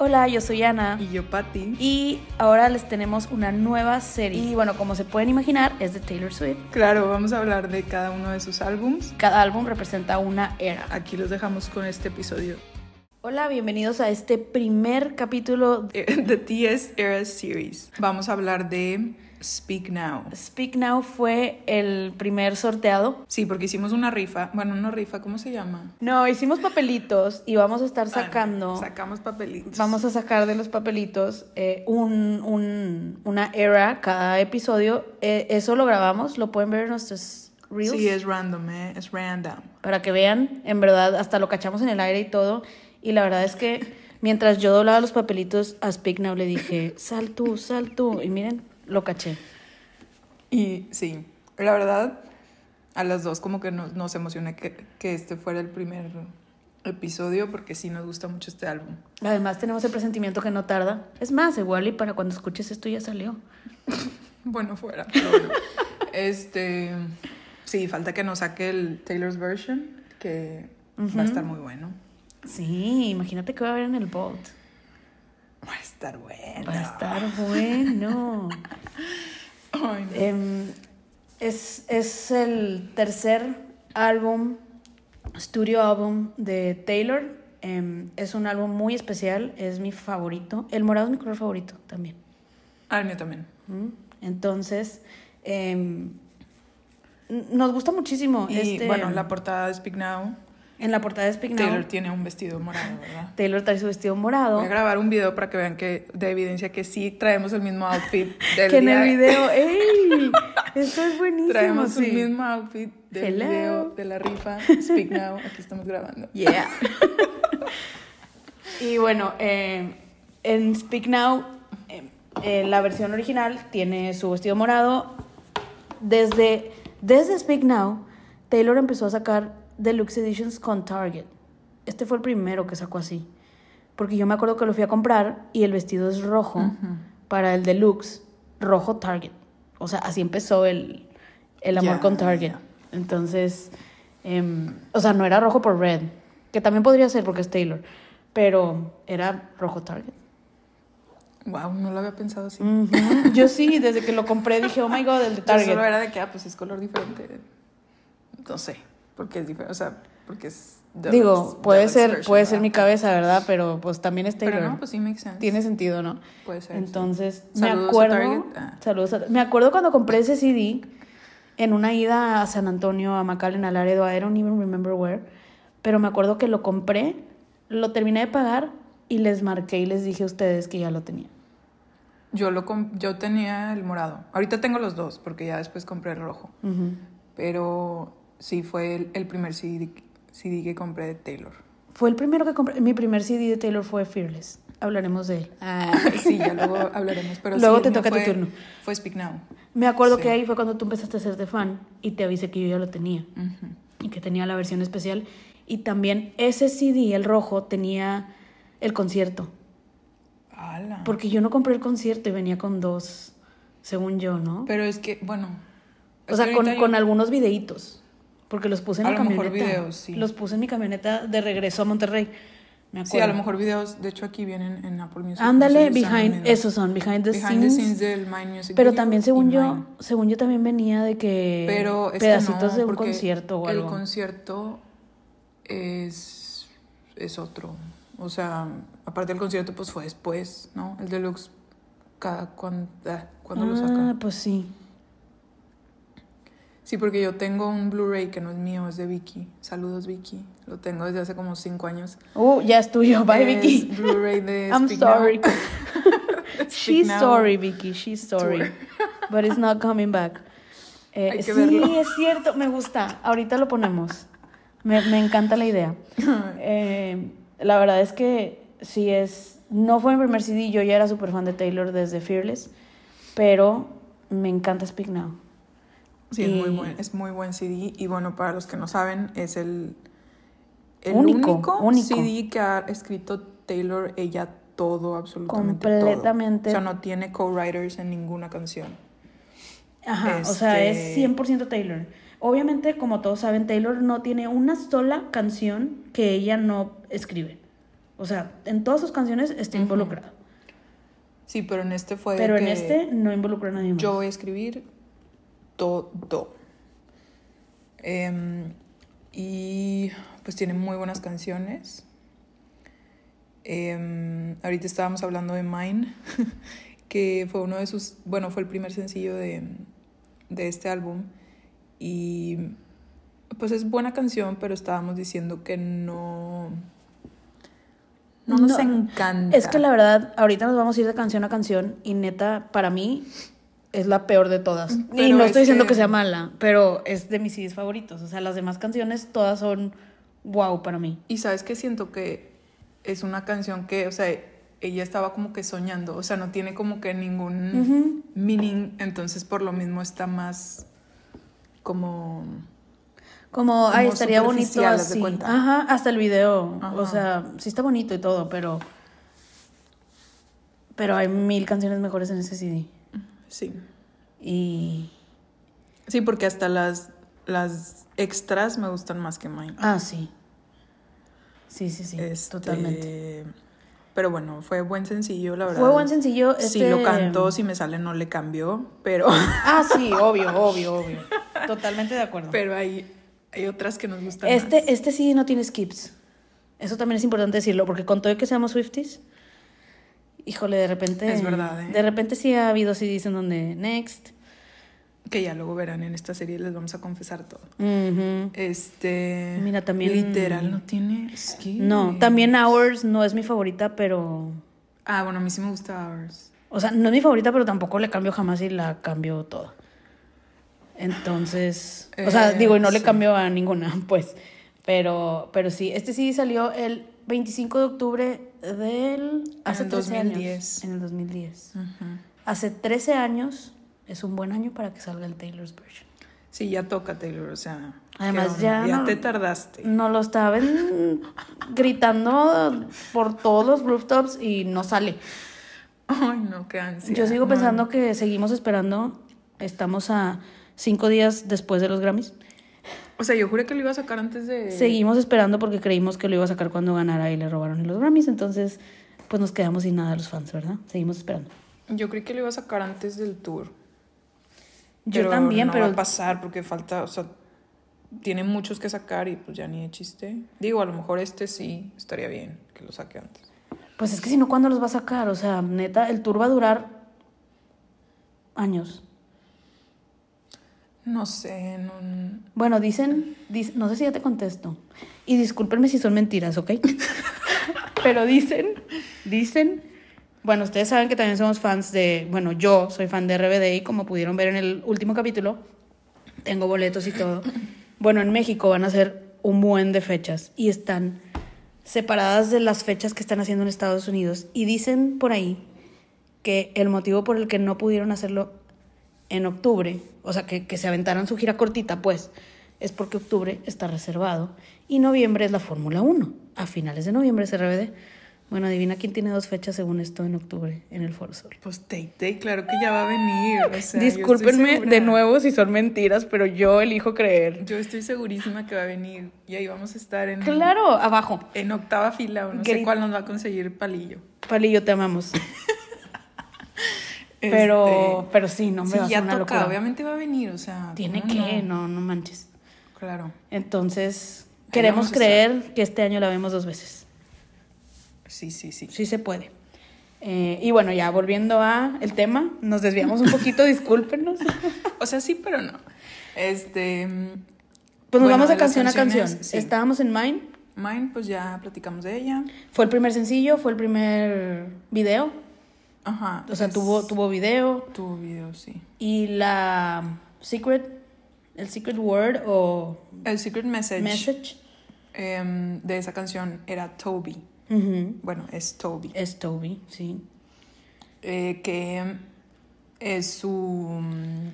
Hola, yo soy Ana. Y yo, Patty. Y ahora les tenemos una nueva serie. Y bueno, como se pueden imaginar, es de Taylor Swift. Claro, vamos a hablar de cada uno de sus álbums. Cada álbum representa una era. Aquí los dejamos con este episodio. Hola, bienvenidos a este primer capítulo de The TS Era Series. Vamos a hablar de Speak Now. Speak Now fue el primer sorteado. Sí, porque hicimos una rifa. Bueno, una rifa, ¿cómo se llama? No, hicimos papelitos y vamos a estar sacando. sacamos papelitos. Vamos a sacar de los papelitos eh, un, un, una era cada episodio. Eh, eso lo grabamos, lo pueden ver en nuestros reels. Sí, es random, ¿eh? es random. Para que vean, en verdad, hasta lo cachamos en el aire y todo. Y la verdad es que mientras yo doblaba los papelitos a Speak Now le dije, sal tú, sal tú. Y miren, lo caché. Y sí, la verdad, a las dos como que nos, nos emocioné que, que este fuera el primer episodio porque sí nos gusta mucho este álbum. Además tenemos el presentimiento que no tarda. Es más, igual y para cuando escuches esto ya salió. bueno, fuera. Pero bueno. este, sí, falta que nos saque el Taylor's version, que va a estar muy bueno. Sí, imagínate que va a haber en el Vault. Va a estar bueno. Va a estar bueno. Em, es, es el tercer álbum, studio álbum de Taylor. Em, es un álbum muy especial, es mi favorito. El morado es mi color favorito también. Ah, el mío también. Entonces, em, nos gusta muchísimo. Y este, bueno, la portada de Speak Now en la portada de Speak Now. Taylor tiene un vestido morado, ¿verdad? Taylor trae su vestido morado. Voy a grabar un video para que vean que de evidencia que sí traemos el mismo outfit del que en el video, ¡ey! Esto es buenísimo. Traemos sí. el mismo outfit del video de la rifa. Speak Now, aquí estamos grabando. Yeah. y bueno, eh, en Speak Now, eh, la versión original tiene su vestido morado. Desde, desde Speak Now, Taylor empezó a sacar Deluxe Editions con Target. Este fue el primero que sacó así. Porque yo me acuerdo que lo fui a comprar y el vestido es rojo para el Deluxe, rojo Target. O sea, así empezó el, el amor con Target. Entonces, em, o sea, no era rojo por red, que también podría ser porque es Taylor, pero era rojo Target. Wow, no lo había pensado así. Yo sí, desde que lo compré dije, oh my god, el de Target. solo era de que, ah, pues es color diferente. No sé porque es diferente, o sea, porque es... Digo, puede ser, puede ser mi cabeza, ¿verdad? Pero pues también es Taylor. Pero no, pues sí makes sense. Tiene sentido, ¿no? Puede ser. Entonces, me acuerdo... Ah. Saludos a, Me acuerdo cuando compré ese CD en una ida a San Antonio, a McAllen, a Laredo, I don't even remember where, pero me acuerdo que lo compré, lo terminé de pagar y les marqué y les dije a ustedes que ya lo tenía. Yo, lo yo tenía el morado. Ahorita tengo los dos, porque ya después compré el rojo. Pero Sí, fue el, primer CD, que compré de Taylor. Fue el primero que compré. Mi primer CD de Taylor fue Fearless. Hablaremos de él. Ah, sí, ya luego hablaremos. Pero luego te toca tu turno. Fue Speak Now. Me acuerdo que ahí fue cuando tú empezaste a ser de fan y te avisé que yo ya lo tenía. Y que tenía la versión especial. Y también ese CD, el rojo, tenía el concierto. ¡Hala! Porque yo no compré el concierto y venía con dos, según yo, ¿no? Pero es que, bueno. O sea, con, con algunos videitos. Porque los puse en a mi lo camioneta. Mejor videos, sí. Los puse en mi camioneta de regreso a Monterrey. Me acuerdo. Sí, a lo mejor videos, de hecho aquí vienen en Apple Music. Ándale, behind, esos son, behind the behind scenes. the scenes del Mind Music. Pero también según yo, según yo también venía de que Pero pedacitos de un concierto o algo. El concierto es, es otro. O sea, aparte del concierto, pues fue después, ¿no? El deluxe, cada, cuando, ah, cuando lo sacan. Ah, pues sí. Sí, porque yo tengo un Blu-ray que no es mío, es de Vicky. Saludos, Vicky. Lo tengo desde hace como cinco años. Uh, ya es tuyo. Bye, Vicky. Blu-ray de I'm sorry. She's sorry, Vicky. She's sorry. But it's not coming back. Eh, sí, es cierto. Me gusta. Ahorita lo ponemos. Me, me encanta la idea. Eh, la verdad es que sí es... No fue mi primer CD. Yo ya era súper fan de Taylor desde Fearless. Pero me encanta Speak Now. Sí, es, muy buen, es muy buen CD. Y bueno, para los que no saben, es el, el único, CD que ha escrito Taylor ella todo, absolutamente Completamente. todo. O sea, no tiene co-writers en ninguna canción. Ajá, o sea, es 100% este Taylor. Obviamente, como todos saben, Taylor no tiene una sola canción que ella no escribe. O sea, en todas sus canciones está involucrado. Sí, pero en este fue. Pero en este no involucró a nadie más. Yo voy a escribir todo. Em, y pues tiene muy buenas canciones. Em, ahorita estábamos hablando de Mine, que fue uno de sus, bueno, fue el primer sencillo de, de este álbum. Y pues es buena canción, pero estábamos diciendo que no... No nos encanta. Es que la verdad, ahorita nos vamos a ir de canción a canción y neta, para mí es la peor de todas. y no estoy diciendo que... sea mala, pero es de mis CDs favoritos. O sea, las demás canciones todas son wow para mí. Y sabes que siento que es una canción que, o sea, ella estaba como que soñando, o sea, no tiene como que ningún meaning, entonces por lo mismo está más como... Como, ay, estaría bonito así. Ajá, hasta el video, o sea, sí está bonito y todo, pero... Pero hay mil canciones mejores en ese CD. Sí. Y... Sí, porque hasta las, las extras me gustan más que mine. Ah, sí. Sí, sí, sí, este, totalmente. Pero bueno, fue buen sencillo, la verdad. Fue buen sencillo. Si lo este, cantó, si me sale, no le cambió, pero... Ah, sí, obvio, obvio, obvio. Totalmente de acuerdo. Pero hay, hay otras que nos gustan este, más. Este sí no tiene skips. Eso también es importante decirlo, porque con todo que seamos Swifties, híjole, de repente... Es verdad, ¿eh? De repente sí ha habido CDs en donde next, que ya luego verán en esta serie, les vamos a confesar todo. Este. Mira, también. Literal, no tiene No, también Hours no es mi favorita, pero. Ah, bueno, a mí sí me gusta Hours. O sea, no es mi favorita, pero tampoco le cambio jamás y la cambio toda. Entonces. o sea, eh, digo, y no le cambio a ninguna, pues. Pero, pero sí, este sí salió el 25 de octubre del. Hace en el 2010. en el 2010. Hace 13 años es un buen año para que salga el Taylor's version. Sí, ya toca Taylor, o sea. Además, ya. Ya te tardaste. No lo estaban gritando por todos los rooftops y no sale. Ay, no, qué ansia. Yo sigo pensando que seguimos esperando. Estamos a cinco días después de los Grammys. O sea, yo juré que lo iba a sacar antes de. Seguimos esperando porque creímos que lo iba a sacar cuando ganara y le robaron los Grammys. Entonces, pues nos quedamos sin nada los fans, ¿verdad? Seguimos esperando. Yo creí que lo iba a sacar antes del tour. Yo también, pero. va a pasar porque falta, o sea, tiene muchos que sacar y pues ya ni de chiste. Digo, a lo mejor este sí estaría bien que lo saque antes. Pues es que si no, ¿cuándo los va a sacar? O sea, neta, el tour va a durar años. No sé, no... Bueno, dicen, no sé si ya te contesto. Y discúlpenme si son mentiras, ¿ok? Pero dicen, dicen bueno, ustedes saben que también somos fans de, bueno, yo soy fan de RBD y como pudieron ver en el último capítulo, tengo boletos y todo. Bueno, en México van a ser un buen de fechas y están separadas de las fechas que están haciendo en Estados Unidos. Y dicen por ahí que el motivo por el que no pudieron hacerlo en octubre, o sea, que, que se aventaran su gira cortita, pues, es porque octubre está reservado y noviembre es la Fórmula 1. A finales de noviembre es RBD. Bueno, adivina quién tiene dos fechas según esto en octubre en el Foro Sol. Pues Tay claro que ya va a venir. Discúlpenme de nuevo si son mentiras, pero yo elijo creer. Yo estoy segurísima que va a venir y ahí vamos a estar en. Claro, abajo. En octava fila, o no sé cuál nos va a conseguir Palillo. Palillo, te amamos. pero, este, pero sí, no me va a una locura. Obviamente va a venir, o sea. Tiene que, no? no, manches. Claro. Entonces, queremos creer que este año la vemos dos veces. Sí, sí, sí. Sí se puede. Eh, y bueno, ya volviendo a el tema, nos desviamos un poquito, discúlpenos. o sea, sí, pero no. Este. Pues nos vamos de canción a canción. Estábamos en Mine. Mine, pues ya platicamos de ella. Fue el primer sencillo, fue el primer video. Ajá. O sea, tuvo, tuvo video. Tuvo video, sí. Y la Secret, el Secret Word o... El Secret Message. Message. Em, de esa canción era Toby. Bueno, es Toby. Es Toby, sí. Eh, que es su,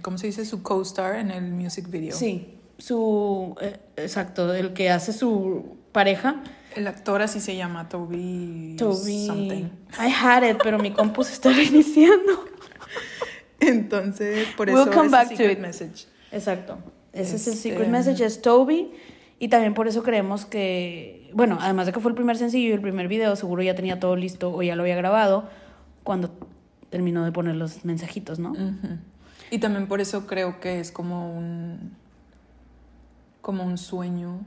¿cómo se dice? Su co-star en el music video. Sí, su, eh, exacto, el que hace su pareja. El actor así se llama, Toby. Toby. Something. I had it, pero mi compu se está reiniciando. Entonces, por eso we'll come es back secret to message. Exacto. Ese es el secret este, message, es Toby. Y también por eso creemos que, bueno, además de que fue el primer sencillo y el primer video, seguro ya tenía todo listo o ya lo había grabado cuando terminó de poner los mensajitos, ¿no? Y también por eso creo que es como un. Como un sueño.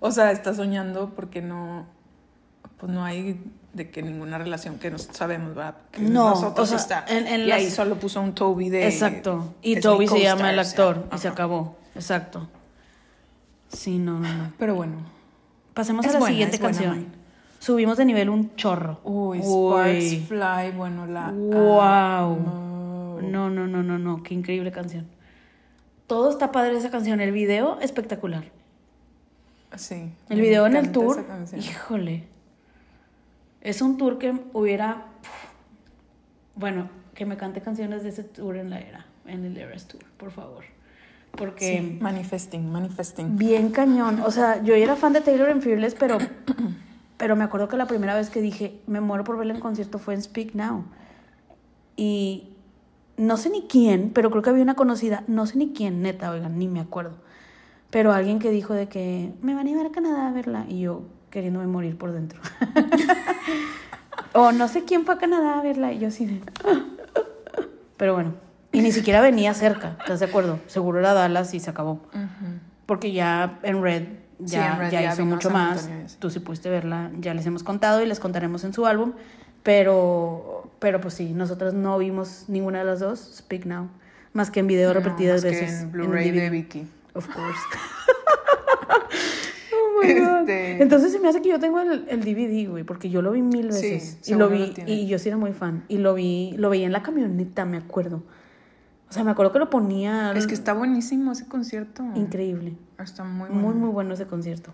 O sea, está soñando porque no. Pues no hay de que ninguna relación que nos sabemos, ¿verdad? Que No, nosotros o sea, está. en- en y ahí las- só puso un Toby de. Exacto. Y Toby se llama el co-star, o sea, actor y se acabó. Exacto. Sí, no, no, no. Pero bueno. Pasemos Es a la buena, siguiente buena, canción. Subimos de nivel un chorro. Uy, Uy. Sparks Fly, bueno, la. Wow. No, no, no, no, no. Qué increíble canción. Todo está padre esa canción. El video, espectacular. Sí. El video en el tour, híjole. Es un tour que hubiera. Bueno, que me cante canciones de ese tour en la era, en el Eras Tour, por favor. Porque Sí, manifesting, manifesting. bien cañón. O sea, yo era fan de Taylor en Fearless, pero, pero me acuerdo que la primera vez que dije, me muero por verla en concierto fue en Speak Now. Y no sé ni quién, pero creo que había una conocida, no sé ni quién, neta, oigan, ni me acuerdo. Pero alguien que dijo de que me van a llevar a Canadá a verla y yo queriéndome morir por dentro. o no sé quién fue a Canadá a verla y yo así de... Pero bueno, y ni siquiera venía cerca, ¿estás de acuerdo? Seguro era Dallas y se acabó. Ujú. Porque ya en Red Sí, ya, en Red ya ya hizo mucho más. Tú sí pudiste verla, ya les hemos contado y les contaremos en su álbum. Pero, pero pues sí, nosotros no vimos ninguna de las dos, Speak Now, más que en video No, repetidas más que veces. En Blu-ray de Vicky. Of course. oh my God. Este- Entonces se me hace que yo tengo el, el DVD, güey, porque yo lo vi mil Sí, veces. y seguro lo vi, y yo sí era muy fan. Y lo vi, lo veía en la camioneta, me acuerdo. O sea, me acuerdo que lo ponía. Es que está buenísimo ese concierto. increíble. Está muy bueno. Muy, muy bueno ese concierto.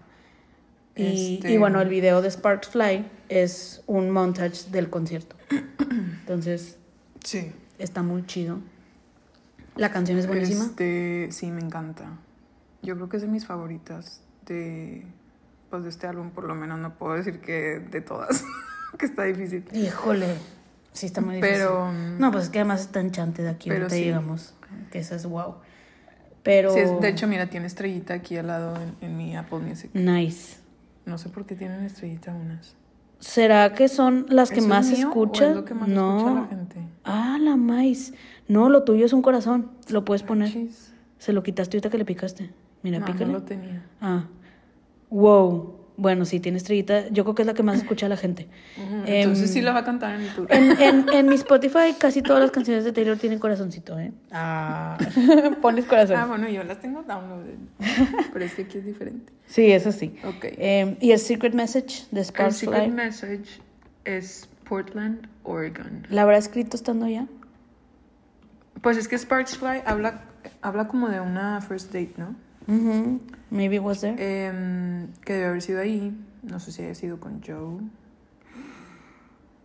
Y, Este- y bueno, el video de Sparks Fly es un montage del concierto. Entonces, Sí. está muy chido. La canción es buenísima. Este, sí, me encanta. Yo creo que es de mis favoritas de, pues, de este álbum, por lo menos no puedo decir que de todas, que está difícil. Híjole, sí está muy difícil. Pero, No, pues es que además está enchante de aquí, Pero ahorita sí. llegamos. Que eso es wow. Pero. sí, de hecho, mira, tiene estrellita aquí al lado en, en mi Apple Music. Nice. No sé por qué tienen estrellita unas. ¿Será que son las que ¿Eso es más escuchan? es no. escucha la gente? Ah, la maíz. No, lo tuyo es un corazón. Lo puedes poner. Chis. Se lo quitaste ahorita que le picaste. Mira, No, pícale. no lo tenía. Ah. Wow. Bueno, sí, tiene estrellita. Yo creo que es la que más escucha la gente. Em, Entonces sí la va a cantar en el tour. En, en, en mi Spotify casi todas las canciones de Taylor tienen corazoncito, ¿eh? Ah. Pones corazón. Ah, bueno, yo las tengo downloaded. Pero es que aquí es diferente. Sí, eso sí. Ok. Eh, y el Secret Message de El Sparks secret Fly. message es Portland, Oregon. ¿La habrá escrito estando allá? Pues es que Sparks Fly habla, habla como de una first date, ¿no? Mhm. Maybe was there. Em, que debe haber sido ahí. No sé si haya sido con Joe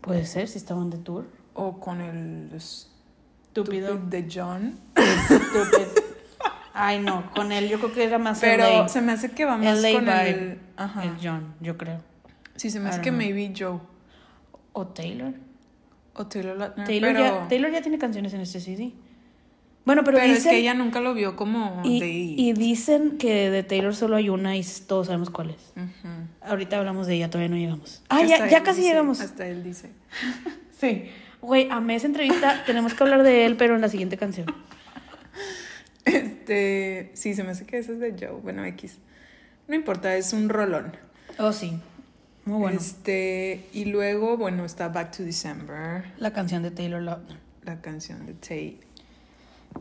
Puede ser, si estaban de tour. o con el Estúpido. de John. Estúpido. Ay, no, con él yo creo que era más Pero LA. se me hace que va más LA con el. Ajá. El John, yo creo. Sí, se me hace que know. maybe Joe O Taylor. o Taylor Lautner. Taylor, pero, ya, Taylor ya tiene canciones en este CD. Bueno, pero, pero, es que ella nunca lo vio como y, de. y dicen que de Taylor solo hay una y todos sabemos cuál es. Ahorita hablamos de ella, todavía no llegamos. Ah, Hasta ya, ya casi dice- llegamos. Hasta él dice. Sí. Güey, amé esa entrevista. Tenemos que hablar de él, pero en la siguiente canción. Este. Sí, se me hace que ese es de Joe. Bueno, X. No importa, es un rolón. Oh, sí. Muy bueno. Este, y luego, bueno, está Back to December, La canción de Taylor Lautner. la canción de Tay.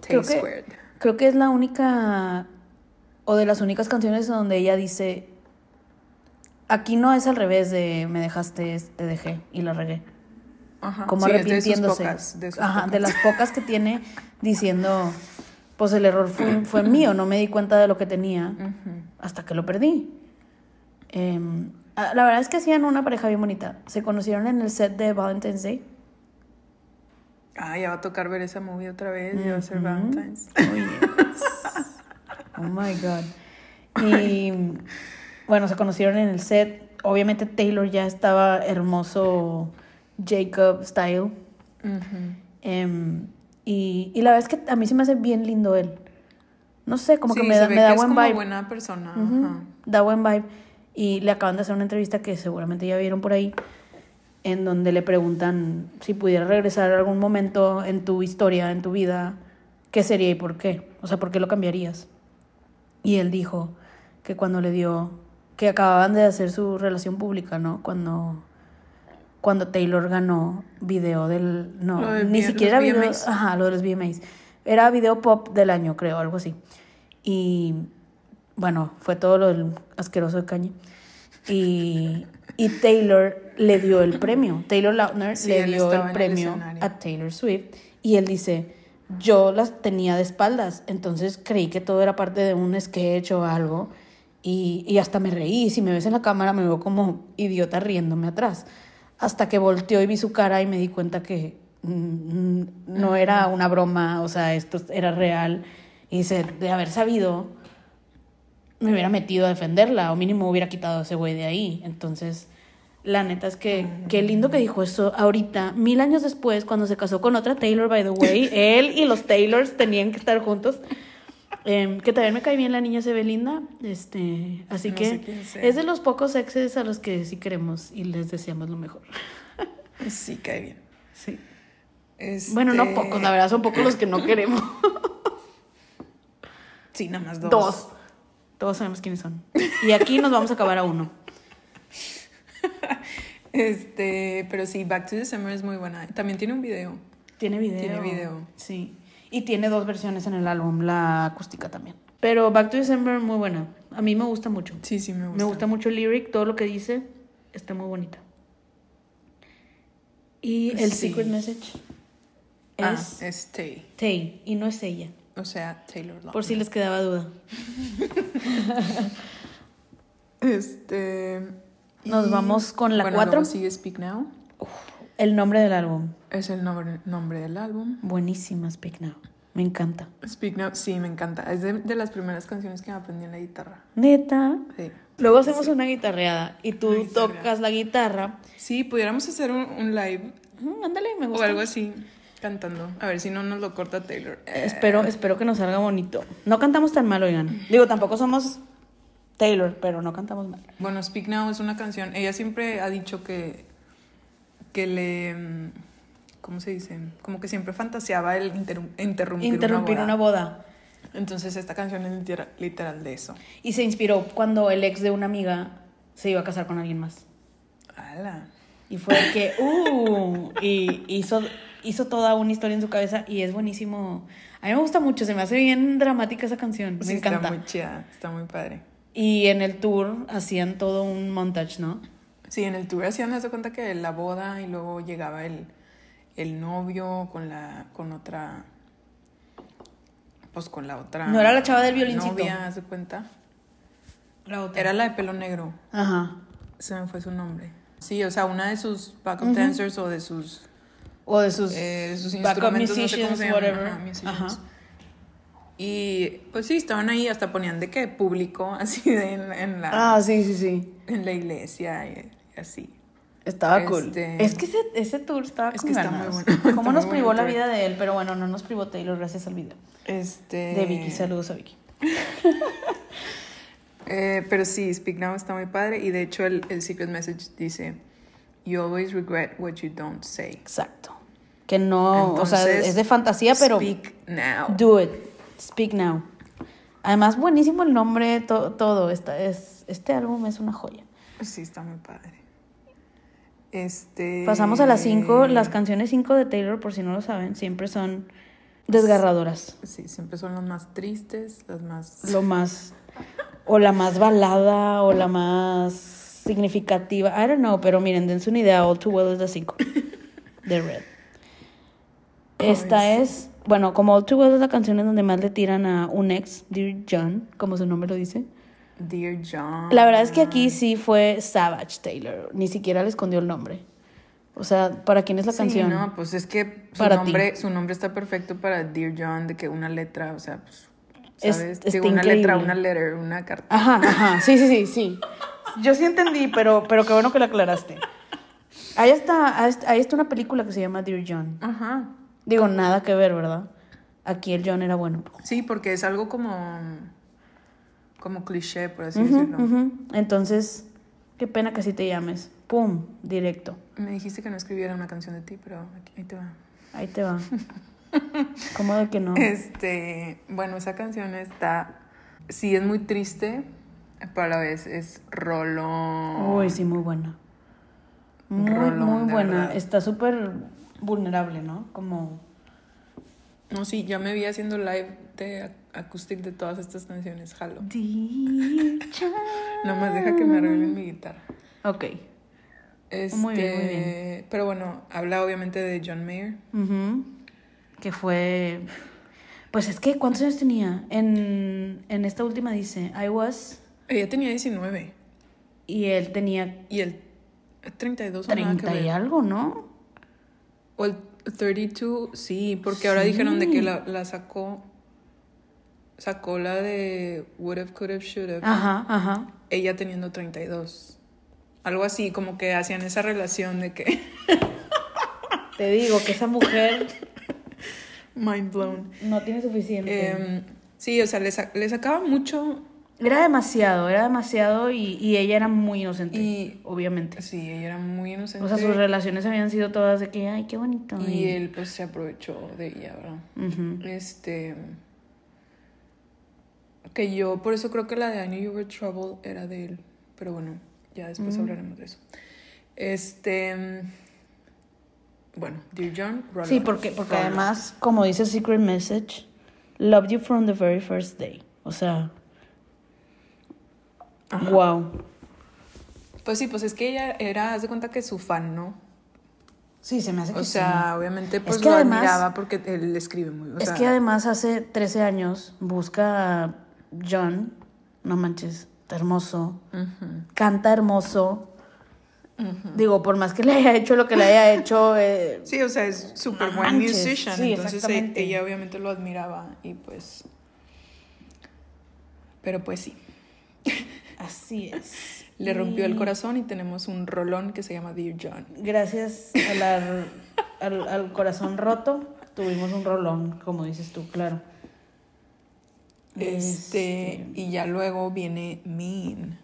Creo que-. Creo que es la única, o de las únicas canciones donde ella dice, aquí no es al revés de me dejaste, te dejé y la regué. Ajá. Como sí, de arrepintiéndose. pocas, de Ajá, las pocas que tiene diciendo, pues el error fue, fue mío, no me di cuenta de lo que tenía hasta que lo perdí. Em, la verdad es que hacían una pareja bien bonita. Se conocieron en el set de Valentine's Day. Ah, ya va a tocar ver esa movie otra vez, ya va a ser. Valentine's. Oh, yes. Oh my God. Y bueno, se conocieron en el set. Obviamente Taylor ya estaba hermoso Jacob style. Em, y, y la verdad es que a mí se me hace bien lindo él. no sé, como Sí, que me da, me da que es buen como vibe. buena persona. Ujú, ajá. Da buen vibe. Y le acaban de hacer una entrevista que seguramente ya vieron por ahí, en donde le preguntan si pudiera regresar a algún momento en tu historia, en tu vida, ¿qué sería y por qué? O sea, ¿por qué lo cambiarías? Y él dijo que cuando le dio, que acababan de hacer su relación pública, ¿no? Cuando, cuando Taylor ganó video del, no, de ni siquiera video, ajá, lo de los VMAs. Era video pop del año, creo, algo así. Y bueno, fue todo lo del asqueroso de Caña. Y, y Taylor le dio el premio. Taylor Lautner Sí, le dio el el premio escenario. a Taylor Swift. Y él dice, yo las tenía de espaldas, entonces creí que todo era parte de un sketch o algo. Y, y hasta me reí. Si me ves en la cámara, me veo como idiota riéndome atrás. Hasta que volteó y vi su cara y me di cuenta que mm, no era una broma, o sea, esto era real. Y dice, de haber sabido, me hubiera metido a defenderla, o mínimo hubiera quitado a ese güey de ahí. Entonces, la neta es que qué lindo que dijo eso ahorita, mil años después, cuando se casó con otra Taylor, by the way, él y los Taylors tenían que estar juntos. Em, que también me cae bien la niña, se ve linda. Este, así No que es de los pocos exes a los que sí queremos y les deseamos lo mejor. Sí, cae bien. Sí. Este, Bueno, no pocos, la verdad son pocos los que no queremos. Sí, nada más dos. Dos. Todos sabemos quiénes son. Y aquí nos vamos a acabar a uno. Este, pero sí, Back to December es muy buena. También tiene un video. Tiene video. Tiene video. Sí. Y tiene dos versiones en el álbum, la acústica también. Pero Back to December, muy buena. A mí me gusta mucho. Sí, sí, me gusta. Me gusta mucho el lyric, todo lo que dice está muy bonita. Y el Sí. secret message Ah, es es Tay. Tay y no es ella, O sea, Taylor Lautner. por si les quedaba duda. Este. Nos y- vamos con la bueno, cuatro. luego sigue Speak Now. El nombre del álbum, Es el nombre, nombre del álbum. buenísima Speak Now. Me encanta. Speak Now, sí, me encanta. Es de, de las primeras canciones que me aprendí en la guitarra. Neta. Sí. Luego hacemos una guitarreada y tú guitarreada. tocas la guitarra. Sí, pudiéramos hacer un, un live ándale, me o gusta. algo así, cantando. A ver si no nos lo corta Taylor. Eh, Espero, espero que nos salga bonito. No cantamos tan mal, oigan. Digo, tampoco somos Taylor, pero no cantamos mal. Bueno, Speak Now es una canción. Ella siempre ha dicho que, que le. mm, ¿Cómo se dice? Como que siempre fantaseaba el interrum- interrumpir, Interrumpir una boda. boda. Entonces, esta canción es literal, literal de eso. Y se inspiró cuando el ex de una amiga se iba a casar con alguien más. ¡Hala! Y fue el que, uh, y hizo, hizo toda una historia en su cabeza y es buenísimo. A mí me gusta mucho, se me hace bien dramática esa canción. Me encanta. Está muy chida, está muy padre. Y en el tour hacían todo un montage, ¿no? Sí, en el tour hacían, hace cuenta que la boda y luego llegaba el, el novio con la, con otra, pues con la otra. No era la chava del violincito. Novia, haz de cuenta. La otra. Era la de pelo negro, Ajá. se me fue su nombre. Sí, o sea, una de sus backup dancers o de sus, O de sus, eh, de sus instrumentos, no sé cómo se whatever. Ajá. Ajá. Y pues sí, estaban ahí, hasta ponían de que público, así de en, en la, Ah, sí, sí, sí. en la iglesia y, y así. Estaba cool. Este- Es que ese, ese tour estaba Es que está muy bueno, está ¿Cómo muy nos privó la tour. vida de él? Pero bueno, no nos privó Taylor gracias al video. Este... De Vicky, saludos a Vicky. Eh, pero sí, Speak Now está muy padre y de hecho el, el secret message dice, You always regret what you don't say. Exacto. Que no, o sea, es de fantasía, pero Speak Now. do it. Speak now. Además, buenísimo el nombre, to- todo. Esta, es, este álbum es una joya. Sí, está muy padre. Este... Pasamos a las 5. Las canciones 5 de Taylor, por si no lo saben, siempre son desgarradoras. Sí, siempre son las más tristes, las más... Lo más. O la más balada, o la más significativa. I don't know, pero miren, dense una idea. All Too Well es la 5 de Red. Esta es. Bueno, como All Too Well es la canción en donde más le tiran a un ex, Dear John, como su nombre lo dice. Dear John. La verdad es que aquí sí fue Savage Taylor. Ni siquiera le escondió el nombre. O sea, ¿para quién es la Sí, canción? no, pues es que su Para ti. nombre, su nombre está perfecto para Dear John, de que una letra, o sea, pues, Es- ¿sabes? Digo, una letra, una letter, una carta. Ajá, ajá. Sí, sí, sí, sí. Yo sí entendí, pero, pero qué bueno que lo aclaraste. Ahí está ahí está una película que se llama Dear John. Ajá. Digo, nada que ver, ¿verdad? aquí el John era bueno. Sí, porque es algo como. como cliché, por así decirlo. Entonces, qué pena que así te llames. Pum, directo. Me dijiste que no escribiera una canción de ti, pero aquí, ahí te va. Ahí te va. ¿Cómo de que no? Este, bueno, esa canción está, sí es muy triste, pero a la vez es rolón. Uy, sí, muy buena. Muy, Rolón, muy buena. verdad. Está súper vulnerable, ¿no? Como... No, sí, ya me vi haciendo live de ac- acoustic de todas estas canciones, jalo. Dicha. Nomás deja que me arreglen mi guitarra. Ok. Este, Muy bien, muy bien. Pero bueno, habla obviamente de John Mayer. Ujú. Que fue... Pues es que, ¿cuántos años tenía? En, en esta última dice, I was... Ella tenía 19 Y él tenía y el 32 o nada que 30 y ver. algo, ¿no? O el 32, sí, porque ahora dijeron de que la, la sacó. Sacó la de Would Have, Could Have, Should Have. Ajá, ajá. Ella teniendo 32. Algo así, como que hacían esa relación de que. Te digo que esa mujer Mind blown. no tiene suficiente. Em, sí, o sea, le, sa- le sacaba mucho. Era demasiado, era demasiado y, y ella era muy inocente, Y- obviamente. Sí, ella era muy inocente. O sea, sus relaciones habían sido todas de que, ay, qué bonito. y él, pues, se aprovechó de ella, ¿verdad? Este. Que yo, por eso creo que la de I Knew You Were Trouble era de él. Pero bueno, ya después hablaremos de eso. Este. Bueno, Dear John, roll Sí, on. porque, porque Roll on. además, como dice Secret Message, loved you from the very first day. O sea, wow. Pues sí, pues es que ella era, haz de cuenta que su fan, ¿no? Sí, se me hace que O sea, obviamente, pues que lo además- admiraba porque él escribe muy. O es sea, que además hace 13 años busca a John, no manches, está hermoso, canta hermoso. Digo, por más que le haya hecho lo que le haya hecho, eh, Sí, o sea, es súper No buen musician. sí, entonces e- exactamente. ella obviamente lo admiraba y pues. Pero pues sí. así es. Le rompió el corazón y tenemos un rolón que se llama Dear John. Gracias a la- al, al corazón roto, tuvimos un rolón, como dices tú, claro. Este, y ya luego viene Mean.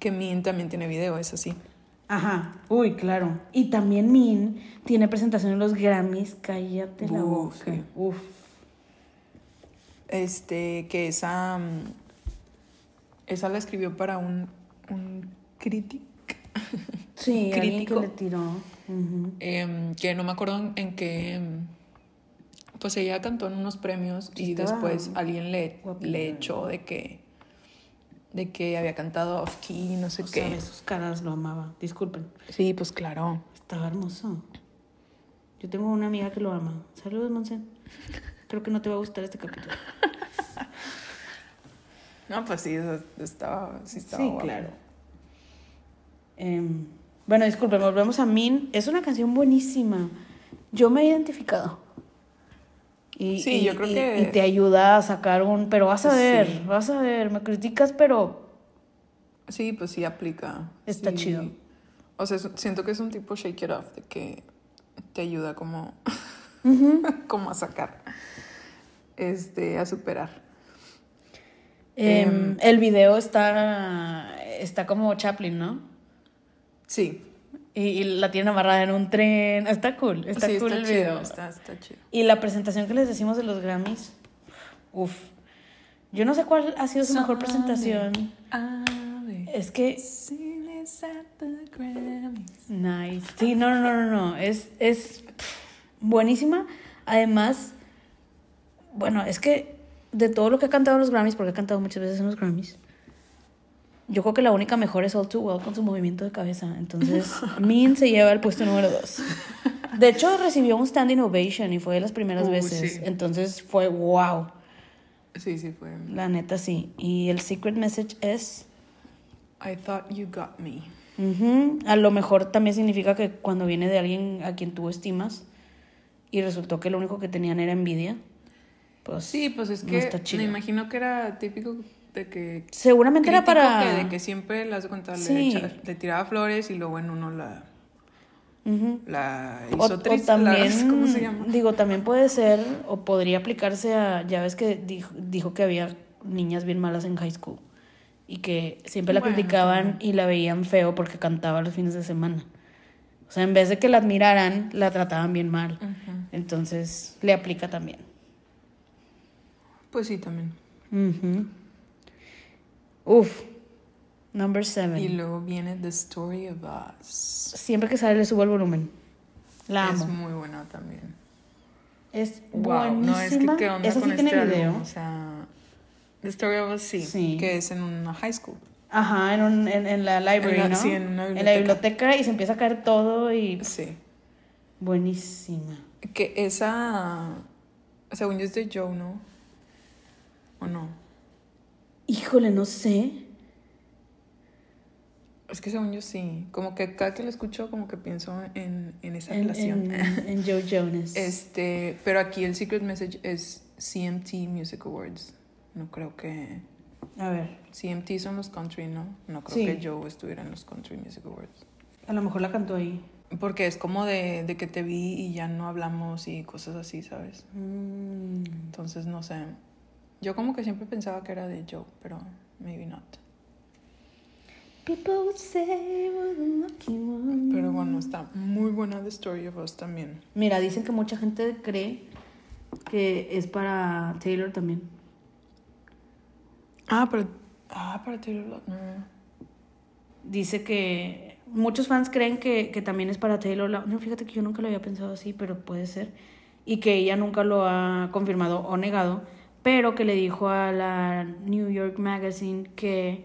Que Mean también tiene video, es así. Ajá, uy, claro. Y también Min tiene presentación en los Grammys, cállate la boca. Uf. Este, que esa. Esa la escribió para un, un crítico. Sí, que Crítico. le tiró. Em, que no me acuerdo en, qué. em, Pues ella cantó en unos premios Sí, y después alguien le, le echó de que. De que había cantado off key, no sé O qué. sea, sus caras lo amaba. Disculpen. Sí, pues claro. Estaba hermoso. Yo tengo una amiga que lo ama. Saludos, Monse. Creo que no te va a gustar este capítulo. No, pues sí, estaba, sí estaba Sí, guapo. claro. Em, bueno, disculpen, volvemos a Min. Es una canción buenísima. Yo me he identificado. Y, Sí, y- yo creo y- que- Y te ayuda a sacar un... Pero vas a ver, Sí. vas a ver. Me criticas, pero... Sí, pues sí aplica. Está Sí. chido. O sea, siento que es un tipo shake it off, de que te ayuda como, como a sacar, este, a superar. Em, Em, el video está... Está como Chaplin, ¿no? Sí, Y, y la tienen amarrada en un tren. Está cool, está sí, cool está el chido, video. está, está chido. Y la presentación que les decimos de los Grammys, uf. Yo no sé cuál ha sido su mejor presentación. Es que. Nice. Sí, no, no, no, no. Es, es buenísima. Además, bueno, es que de todo lo que ha cantado en los Grammys, porque ha cantado muchas veces en los Grammys, yo creo que la única mejor es All Too Well con su movimiento de cabeza. Entonces, Min se lleva el puesto número dos. De hecho, recibió un standing ovation y fue de las primeras Uh, veces. sí. Entonces fue wow. Sí, sí, fue. La neta sí. Y el secret message es. I thought you got me. Ujú. A lo mejor también significa que cuando viene de alguien a quien tú estimas y resultó que lo único que tenían era envidia, pues Sí, pues es que está chido. me imagino que era típico de que Seguramente era para que de que siempre las contar Sí. le, tiraba flores y luego en uno la. La hizo o triste. también, la- ¿Cómo se llama? digo, también puede ser, o podría aplicarse a, ya ves que dijo, dijo que había niñas bien malas en high school y que siempre la Bueno, criticaban también. y la veían feo porque cantaba los fines de semana. O sea, en vez de que la admiraran, la trataban bien mal. Entonces, le aplica también. Pues sí, también. Ujú. Uf, number seven. Y luego viene The Story of Us. Siempre que sale le subo el volumen. La Es amo. muy buena también. Es Wow, no, es que qué onda Esa con sí tiene este video. álbum, O sea, The Story of Us sí, Sí. que es en una high school. Ajá, en, un, en, en la library, En la- ¿no? sí, en una la biblioteca. biblioteca y se empieza a caer todo y... Sí. Buenísima. Que esa, según yo es de Joe, ¿no? ¿O no? Híjole, no sé. Es que según yo sí. Como que cada que lo escucho, como que pienso en, en esa En, relación. en, en Joe Jonas. Este, pero aquí el secret message es CMT Music Awards. No creo que... A ver, CMT son los country, ¿no? No creo Sí. que Joe estuviera en los country music awards. a lo mejor la cantó ahí. Porque es como de, de que te vi y ya no hablamos y cosas así, ¿sabes? Mm. Entonces, no sé. Yo como que siempre pensaba que era de Joe, pero maybe not. People would say we're the lucky one. Pero bueno, está muy buena The Story of Us también. Mira, dicen que mucha gente cree que es para Taylor también. Ah, pero... Ah, para Taylor Lautner. Dice que muchos fans creen que, que también es para Taylor Lautner. Fíjate que yo nunca lo había pensado así, pero puede ser. Y que ella nunca lo ha confirmado o negado, pero que le dijo a la New York Magazine que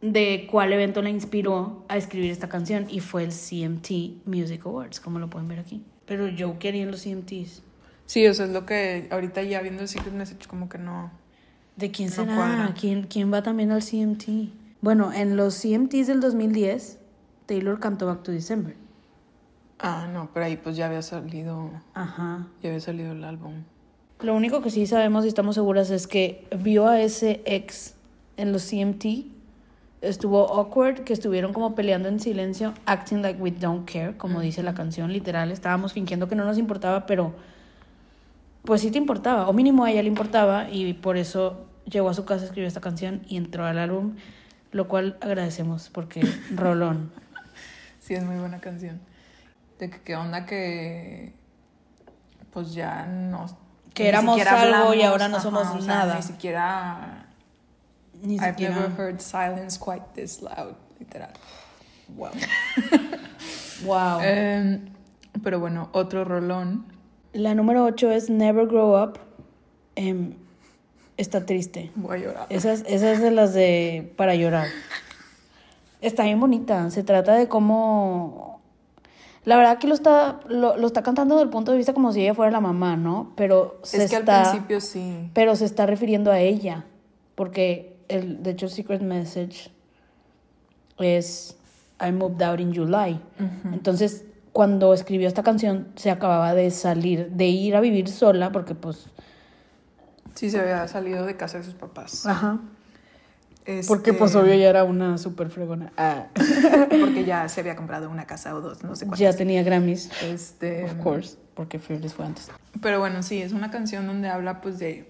de cuál evento la inspiró a escribir esta canción y fue el CMT Music Awards, como lo pueden ver aquí. Pero yo quería en los CMTs. Sí, o sea, es lo que ahorita ya viendo el secret message como que no... ¿De quién No será? cuadra. ¿Quién, ¿Quién va también al CMT? Bueno, en los CMTs del 2010, Taylor cantó Back to December. Ah, no, pero ahí pues ya había salido... Ajá. Ya había salido el álbum. Lo único que sí sabemos y estamos seguras es que vio a ese ex en los CMT. Estuvo awkward, que estuvieron como peleando en silencio, acting like we don't care, como dice la canción, literal. Estábamos fingiendo que no nos importaba, pero pues sí te importaba, o mínimo a ella le importaba, y por eso llegó a su casa, escribió esta canción y entró al álbum, lo cual agradecemos, porque rolón. Sí, es muy buena canción. De que qué onda que pues ya no Que éramos algo y ahora no somos o sea, nada. Ni siquiera Ni I've siquiera. never heard silence quite this loud, literal. Wow. Wow. Em, pero bueno, otro rolón. La número 8 es Never Grow Up. Em, está triste. Voy a llorar. Esas, esas de las de para llorar. Está bien bonita. Se trata de cómo. La verdad que lo está, lo, lo está cantando desde el punto de vista como si ella fuera la mamá, ¿no? Pero se es que está. al principio sí. Pero se está refiriendo a ella. Porque el, de hecho, Secret Message es I moved out in July. Entonces, cuando escribió esta canción, se acababa de salir, de ir a vivir sola, porque pues. Sí, se había salido de casa de sus papás. Ajá. Este, ya era una súper fregona. Ah. Porque ya se había comprado una casa o dos, no sé cuántas. Ya tenía Grammys. Este, Of course, porque Fearless fue antes. Pero bueno, sí, es una canción donde habla pues de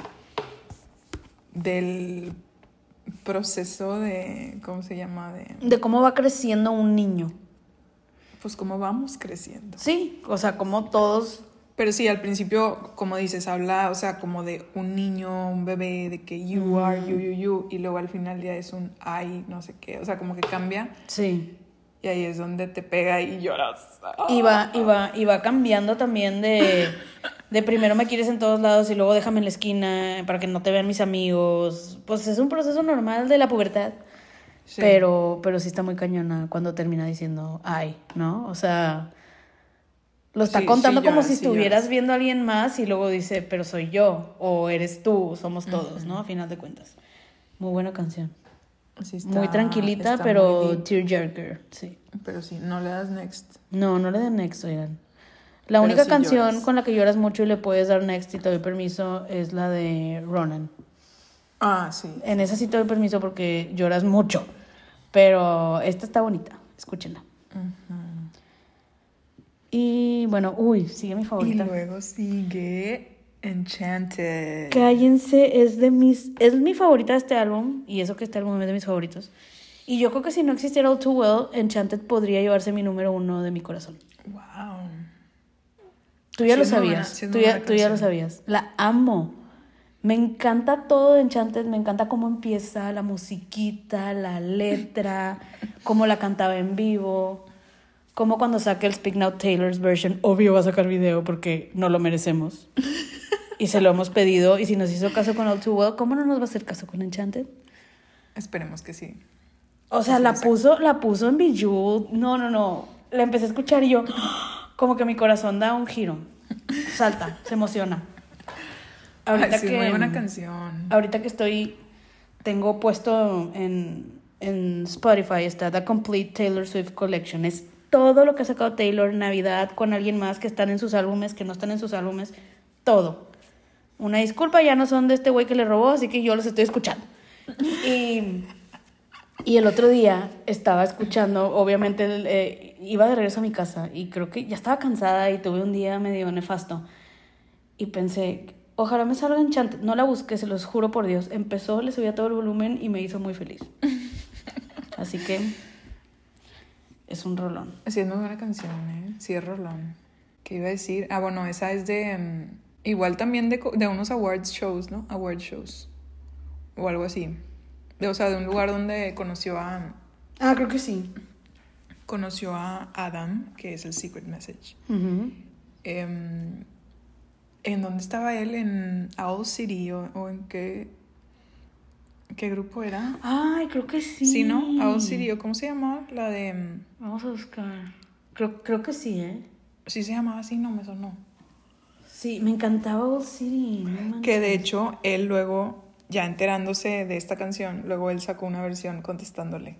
del proceso de ¿cómo se llama? de De cómo va creciendo un niño. pues cómo vamos creciendo. Sí, o sea, como todos. Pero sí, al principio, como dices, habla, o sea, como de un niño, un bebé, de que you are, you, you, you, y luego al final ya es un I, no sé qué, o sea, como que cambia, Sí. y ahí es donde te pega y lloras. Y va, y va, y va cambiando también de, de primero me quieres en todos lados y luego déjame en la esquina para que no te vean mis amigos. Pues es un proceso normal de la pubertad. Sí. Pero, pero sí está muy cañona cuando termina diciendo ay, ¿no? O sea, lo está Sí, contando sí como lloras, si estuvieras viendo a alguien más y luego dice, pero soy yo, o eres tú, somos todos, ¿no? A final de cuentas. Muy buena canción. Está- muy tranquilita, pero tearjerker, sí. Pero sí, no le das next. No, no le den next, oigan. La Pero única canción lloras. con la que lloras mucho y le puedes dar next y te doy permiso es la de Ronan. Ah, sí. En esa sí te doy permiso porque lloras mucho. Pero esta está bonita, escúchenla. Y bueno, uy, sigue mi Y favorita. luego sigue Enchanted. Cállense, es de mis. Es mi favorita de este álbum. Y eso que este álbum es de mis favoritos. Y yo creo que si no existiera All Too Well, Enchanted podría llevarse mi número uno de mi corazón. Wow. Tú ya Sí lo buena, sabías. sí tú, ya, tú ya lo sabías. La amo. Me encanta todo de Enchanted. Me encanta cómo empieza, la musiquita, la letra, cómo la cantaba en vivo. Cómo cuando saque el Speak Now Taylor's version, obvio va a sacar video porque no lo merecemos. Y se lo hemos pedido. Y si nos hizo caso con All Too Well, ¿cómo no nos va a hacer caso con Enchanted? Esperemos que sí. O sea, la puso, la puso en Bejeweled. No, no, no. La empecé a escuchar y yo, como que mi corazón da un giro. Salta, se emociona. Ahorita Ay, sí, que, es muy buena canción. ahorita que estoy, tengo puesto en, en Spotify, está The Complete Taylor Swift Collection. Es todo lo que ha sacado Taylor, Navidad, con alguien más que están en sus álbumes, que no están en sus álbumes, todo. Una disculpa, ya no son de este güey que le robó, así que yo los estoy escuchando. Y, y el otro día estaba escuchando, obviamente eh, iba de regreso a mi casa y creo que ya estaba cansada y tuve un día medio nefasto. Y pensé, ojalá me salga Enchanted. No la busqué, se los juro por Dios. Empezó, le subía todo el volumen y me hizo muy feliz. Así que es un rolón. Sí, es muy buena canción, ¿eh? Sí, es Rolón. ¿Qué iba a decir? Ah, bueno, esa es de... mm, igual también de, de unos awards shows, ¿no? Award shows. O algo así. De, o sea, de un lugar donde conoció a... Ah, creo que sí. Conoció a Adam, que es el Secret Message. Em, ¿En dónde estaba él? ¿En Owl City? ¿O, o en qué, qué grupo era? Ay, creo que sí. Sí, ¿no? Owl City. ¿O cómo se llamaba? La de... mm, Vamos a buscar. Creo, creo que sí, ¿eh? Sí se llamaba así, no me sonó. Sí, me encantaba Old City. no. Que de hecho, él luego, ya enterándose de esta canción, luego él sacó una versión contestándole.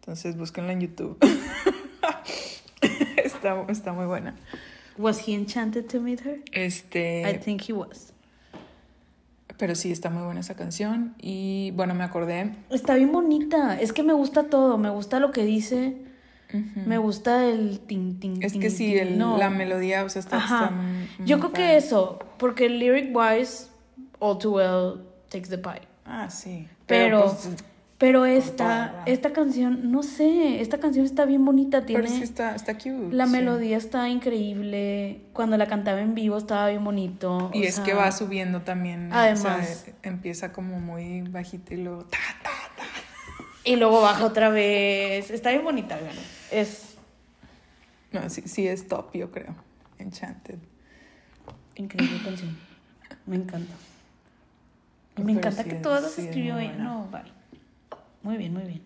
Entonces búsquenla en YouTube. está, está muy buena. Was he enchanted to meet her? I Este, think he was. Pero sí, está muy buena esa canción. Y bueno, me acordé. Está bien bonita. Es que me gusta todo. Me gusta lo que dice. Me gusta el tin, tin, Es tin, que sí, el- No. la melodía, o sea, está. Ajá. está muy- Yo creo que eso. Porque lyric wise, All Too Well takes the pie. Ah, sí. Pero, pues, pero esta, esta canción, no sé. Esta canción está bien bonita. Tiene. pero sí está, está cute. La sí. melodía está increíble. Cuando la cantaba en vivo estaba bien bonito. Y es sea, que va subiendo también. o sea, Además. empieza como muy bajito y luego. ta, ta. Y luego baja otra vez. Está bien bonita. Es No, sí, sí es top, yo creo. Enchanted. increíble canción. Me encanta. Y me Pero encanta sí que todas las escribió ella. No, bye. Muy bien, muy bien.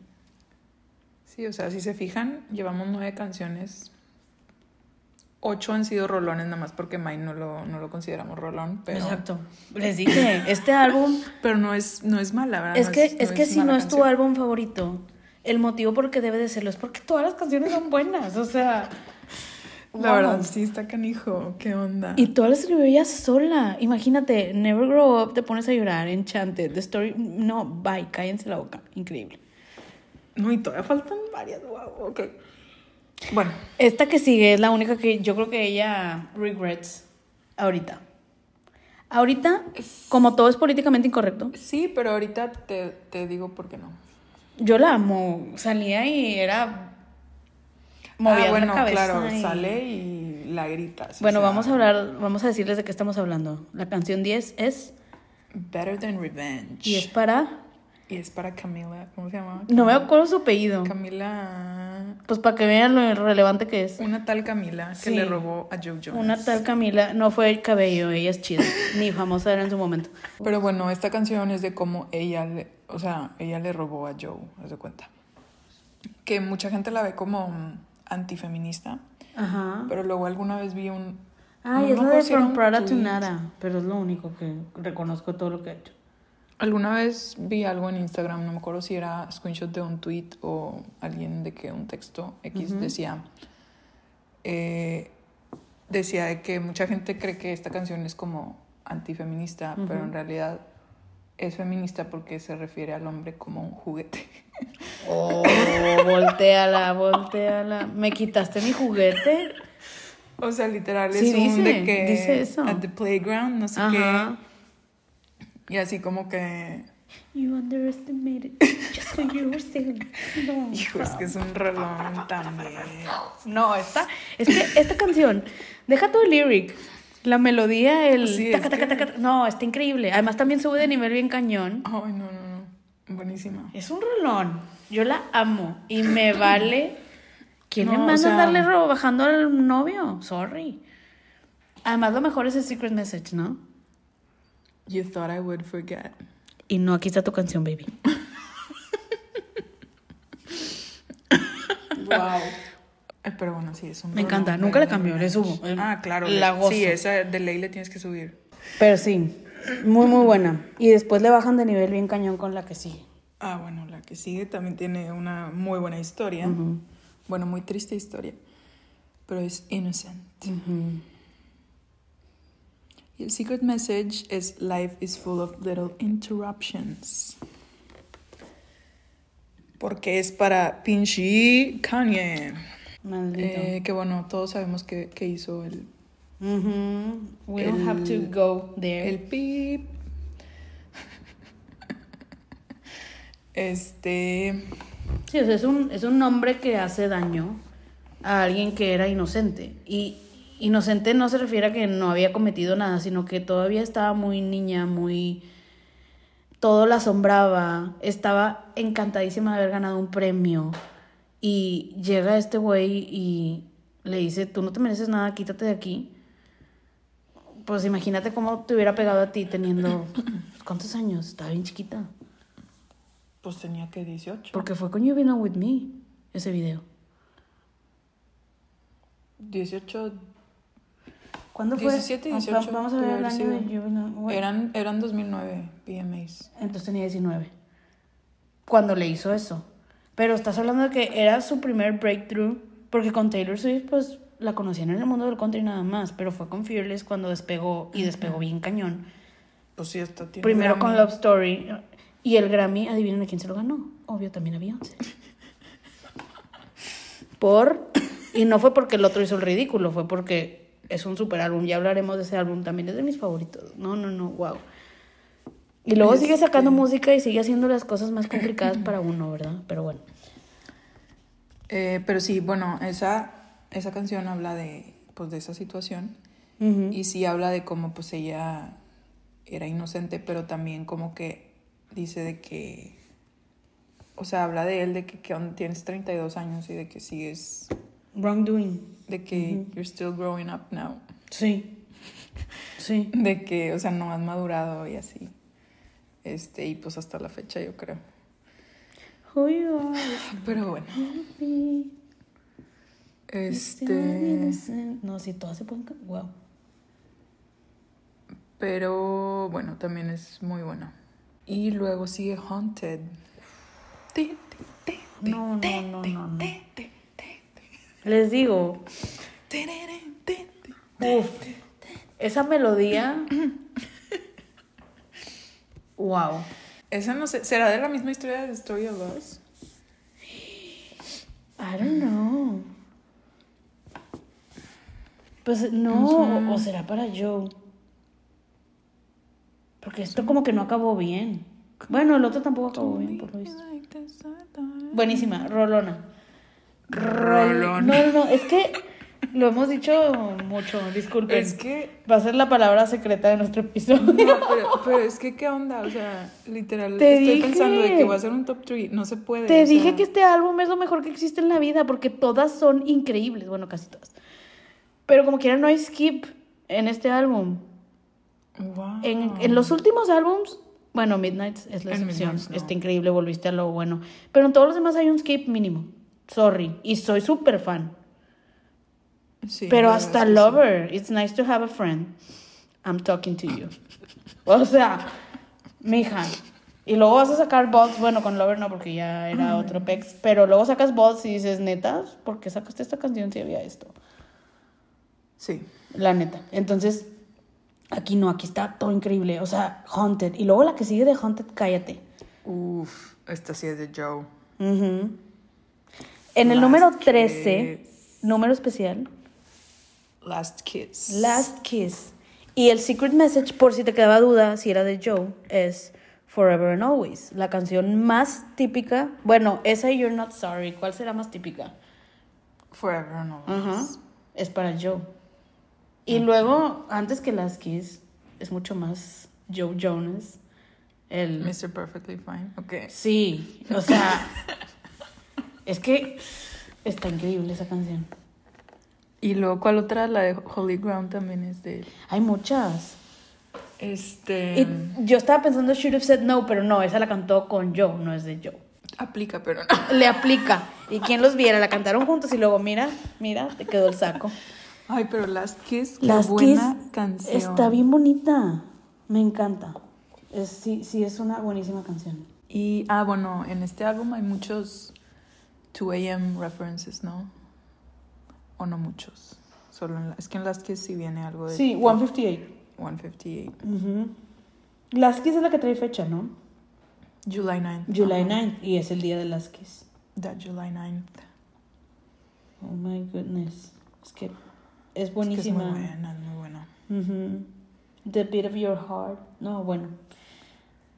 Sí, o sea, si se fijan, llevamos nueve canciones. Ocho han sido rolones, nada más porque Mine no lo, no lo consideramos rolón. Pero, Exacto. Les dije, este álbum. pero no es, no es mala, ¿verdad? es No que, es, que si no es tu álbum favorito, el motivo por qué debe de serlo es porque todas las canciones son buenas. O sea. La verdad, sí está canijo. ¿Qué onda? Y todas las escribió ella sola. Imagínate, Never Grow Up, te pones a llorar, Enchanted, The Story. No, bye, cállense la boca. Increíble. No, y todavía faltan varias. Wow, ok. Bueno, Esta que sigue es la única que yo creo que ella regrets ahorita. Ahorita, como todo es políticamente incorrecto, sí, pero ahorita te, te digo por qué no. yo la amo. Salía y era. Movía ah, bueno, la cabeza. claro, y- sale y la gritas. o Bueno, sea, vamos a hablar, vamos a decirles de qué estamos hablando. La canción 10 es. Better Than Revenge. Y es para. Y es para Camila. ¿Cómo se llama? No me acuerdo su apellido. Camila. Pues para que vean lo relevante que es. Una tal Camila que Sí. le robó a Joe Jonas. Una tal Camila, no fue el cabello, ella es chida, ni famosa era en su momento. Pero bueno, esta canción es de cómo ella le, o sea, ella le robó a Joe, haz de cuenta. Que mucha gente la ve como antifeminista, Ajá. pero luego alguna vez vi un... Ay, no es la de From Prada to. Nada, pero es lo único que reconozco todo lo que ha hecho. Alguna vez vi algo en Instagram, no me acuerdo si era screenshot de un tweet o alguien de que un texto X decía, eh, decía de que mucha gente cree que esta canción es como antifeminista, pero en realidad es feminista porque se refiere al hombre como un juguete. Oh, volteala, volteala. ¿Me quitaste mi juguete? O sea, literal es Sí, un dice, de que dice eso. at the playground, no sé Ajá. qué. Y así como que You underestimated just what you were saying. No. hijo, es que es un rolón también. No, esta, es que esta canción, deja tu lyric, la melodía, el Sí, taca, es taca, que- taca, no, está increíble. Además también sube de nivel bien cañón. Ay, no, no, no. Buenísima. Es un rolón. Yo la amo y me vale. ¿Quién le No, o manda sea- darle ro bajando al novio? Sorry. Además, lo mejor es el secret message, ¿no? You thought I would forget. Y no, aquí está tu canción, baby. wow. Pero bueno, sí, es un Me encanta. Nunca le cambió, le subo. Ah, claro. La gozo. Sí, esa de ley le tienes que subir. Pero sí, muy, muy buena. Y después le bajan de nivel bien cañón con la que sigue. Ah, bueno, la que sigue también tiene una muy buena historia. Bueno, muy triste historia. Pero es innocent. Y el secret message es Life is full of little interruptions. Porque es para pinche Kanye. Maldito. Eh, que bueno, todos sabemos que, que hizo el. We don't have to el- go there. el pip. Este. Sí, o sea, es un, es un hombre que hace daño a alguien que era inocente. Y inocente no se refiere a que no había cometido nada, sino que todavía estaba muy niña, muy... Todo la asombraba, estaba encantadísima de haber ganado un premio. Y llega este güey y le dice, tú no te mereces nada, quítate de aquí. Pues imagínate cómo te hubiera pegado a ti teniendo... ¿Cuántos años? Estaba bien chiquita. Pues tenía que 18. Porque fue con You Belong With Me, ese video. 18. ¿Cuándo fue? 17, Va- 18. Vamos a ver el año de. You Belong bueno, Eran, eran 2009 PMAs. Entonces tenía 19. Cuando le hizo eso. Pero estás hablando de que era su primer breakthrough. Porque con Taylor Swift, pues la conocían en el mundo del country nada más. Pero fue con Fearless cuando despegó y despegó bien cañón. Pues sí, hasta tiene. Primero Grammy. con Love Story. Y el Grammy, adivinen a quién se lo ganó. Obvio, también a Beyoncé. Por. Y no fue porque el otro hizo el ridículo, fue porque es un super álbum. Ya hablaremos de ese álbum también, es de mis favoritos. No, no, no, wow. Y luego sigue sacando Este- música y sigue haciendo las cosas más complicadas para uno, ¿verdad? Pero bueno. Eh, pero sí, bueno, esa, esa canción habla de, pues, de esa situación. Y sí habla de cómo pues ella era inocente, pero también como que dice de que, o sea, habla de él de que, que tienes 32 años y de que sigues, Wrongdoing. de que you're still growing up now, Sí. Sí. de que, o sea, no has madurado y así. Este, y pues hasta la fecha yo creo. Pero bueno, este. No, sí, todas se pueden. Wow. pero bueno, también es muy buena. Y luego sigue Haunted. No, no, no, no, no. Les digo, Uf, esa melodía. wow. Esa no sé, ¿será de la misma historia de The Story of Us? I don't know. Pues no, o, o será para Joe. Porque esto como que no acabó bien. Bueno, el otro tampoco acabó bien, por lo visto. Buenísima, Rolona. Rol- Rolón. No, no, no, es que lo hemos dicho mucho, disculpen. Es que, Va a ser la palabra secreta de nuestro episodio. no, pero, pero es que, ¿qué onda? O sea, literal, Te estoy dije. pensando de que voy a hacer un top 3. No se puede. Te dije sea, que este álbum es lo mejor que existe en la vida porque todas son increíbles, bueno, casi todas. Pero como quiera no hay skip en este álbum. Wow. En, en los últimos álbums, bueno, Midnight es la excepción. No. Está increíble, volviste a lo bueno. Pero en todos los demás hay un skip mínimo. Sorry. Y soy súper fan. Sí, Pero hasta. Lover. It's nice to have a friend. I'm talking to you. O sea, mija. Y luego vas a sacar Bots, bueno, con Lover no, porque ya era otro pex. Pero luego sacas Bots y dices, neta, ¿por qué sacaste esta canción si había esto? Sí. La neta. Entonces, aquí no, aquí está todo increíble. O sea, Haunted. Y luego la que sigue de Haunted, cállate. Uf, esta sí es de Joe. En el número que- 13, número especial. Last Kiss. Last Kiss. Y el secret message, por si te quedaba duda si era de Joe, es Forever and Always. La canción más típica. Bueno, esa y You're Not Sorry. ¿Cuál será más típica? Forever and Always. Ajá. Es para Joe. Y luego, antes que Last Kiss, es mucho más Joe Jonas. El... Mr. Perfectly Fine. Ok. Sí, o sea, es que está increíble esa canción. Y luego, ¿cuál otra? La de Holy Ground también es de él. Hay muchas. Este. Yo estaba pensando Should Have Said No, pero no, esa la cantó con Joe, no es de Joe. Aplica, pero no. Le aplica. Y quien los viera, la cantaron juntos y luego, mira, mira, te quedó el saco. Ay, pero Last Kiss, qué Last buena Kiss canción. Está bien bonita. Me encanta. Es, sí, sí, es una buenísima canción. Y, ah, bueno, en este álbum hay muchos 2AM references, ¿no? O no muchos. Solo en la- es que en Last Kiss sí viene algo de. Sí, 158. 158. Ujú. Last Kiss es la que trae fecha, ¿no? July 9th. July Ajá. 9 y es el día de Last Kiss. That July 9th. Oh my goodness. Es que es Es que buenísima. es muy buena, es muy buena. The Beat of Your Heart. No, bueno.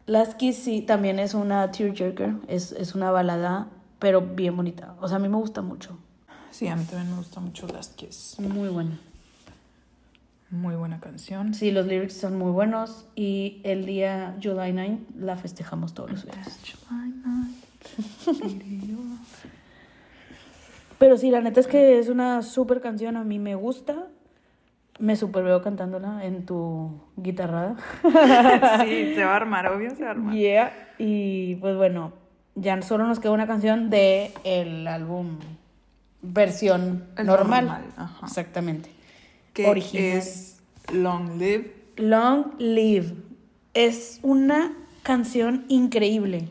Last Kiss sí, también es una tearjerker. Es, es una balada, pero bien bonita. O sea, a mí me gusta mucho. Sí, a mí también me gusta mucho Last Kiss. Muy buena. Muy buena canción. Sí, los lyrics son muy buenos. Y el día July 9 la festejamos todos los días. July 9th. Pero sí, la neta es que es una súper canción. A mí me gusta. Me super veo cantándola en tu guitarrada. sí, se va a armar, obvio, se va a armar. Yeah. Y pues bueno, ya solo nos queda una canción de el álbum versión El normal. normal, ajá. Exactamente. Que Original. es Long Live. Long Live. Es una canción increíble.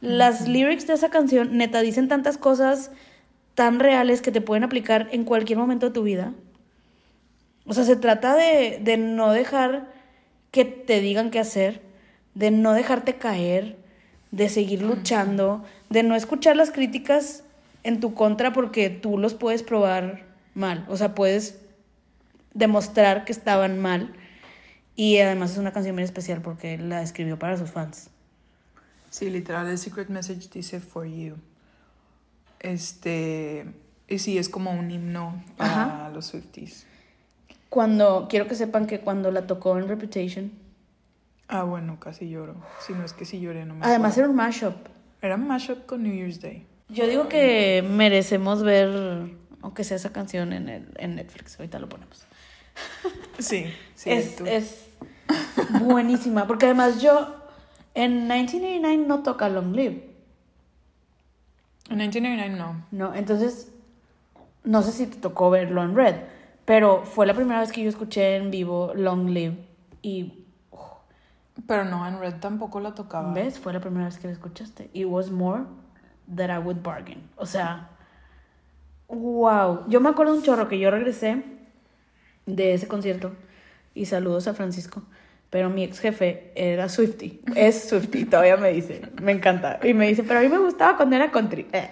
Las lyrics de esa canción, neta, dicen tantas cosas tan reales que te pueden aplicar en cualquier momento de tu vida. O sea, se trata de, de no dejar que te digan qué hacer, de no dejarte caer, de seguir luchando, de no escuchar las críticas en tu contra porque tú los puedes probar mal. O sea, puedes demostrar que estaban mal. Y además es una canción muy especial porque la escribió para sus fans. Sí, literal, el secret message dice for you. Este. Y sí, es como un himno para Ajá. los Swifties. Cuando, quiero que sepan que cuando la tocó en Reputation, Ah, bueno, casi lloro. Si no es que sí lloré, no me además era un mashup. Era un mashup con New Year's Day. Yo digo que merecemos ver, aunque sea esa canción en, el, en Netflix, ahorita lo ponemos. Sí, sí. es, es buenísima, porque además yo en 1989 no toca Long Live, En 1999 no. ¿no? Entonces, no sé si te tocó verlo en Red, pero fue la primera vez que yo escuché en vivo Long Live y Pero no, en Red tampoco la tocaba. ¿Ves? Fue la primera vez que la escuchaste. It was more that I would bargain. O sea, wow. Yo me acuerdo un chorro que yo regresé de ese concierto y saludos a Francisco. Pero mi ex jefe era Swifty. Es Swifty, todavía me dice. Me encanta. Y me dice, pero a mí me gustaba cuando era country. Eh,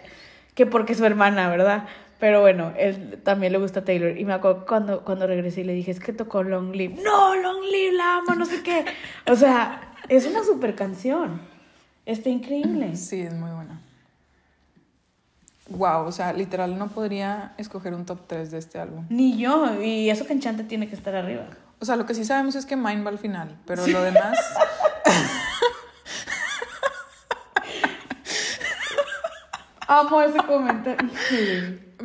que porque su hermana, ¿verdad? Pero bueno, él también le gusta Taylor. Y me acuerdo cuando, cuando regresé y le dije, es que tocó Long Live. No, Long Live, la amo, no sé qué. O sea, es una super canción. Está increíble. Sí, es muy buena. Wow, o sea, literal no podría escoger un top 3 de este álbum. Ni yo. Y eso que Enchante tiene que estar arriba. O sea, lo que sí sabemos es que Mine va al final, pero lo demás. Amo ese comentario.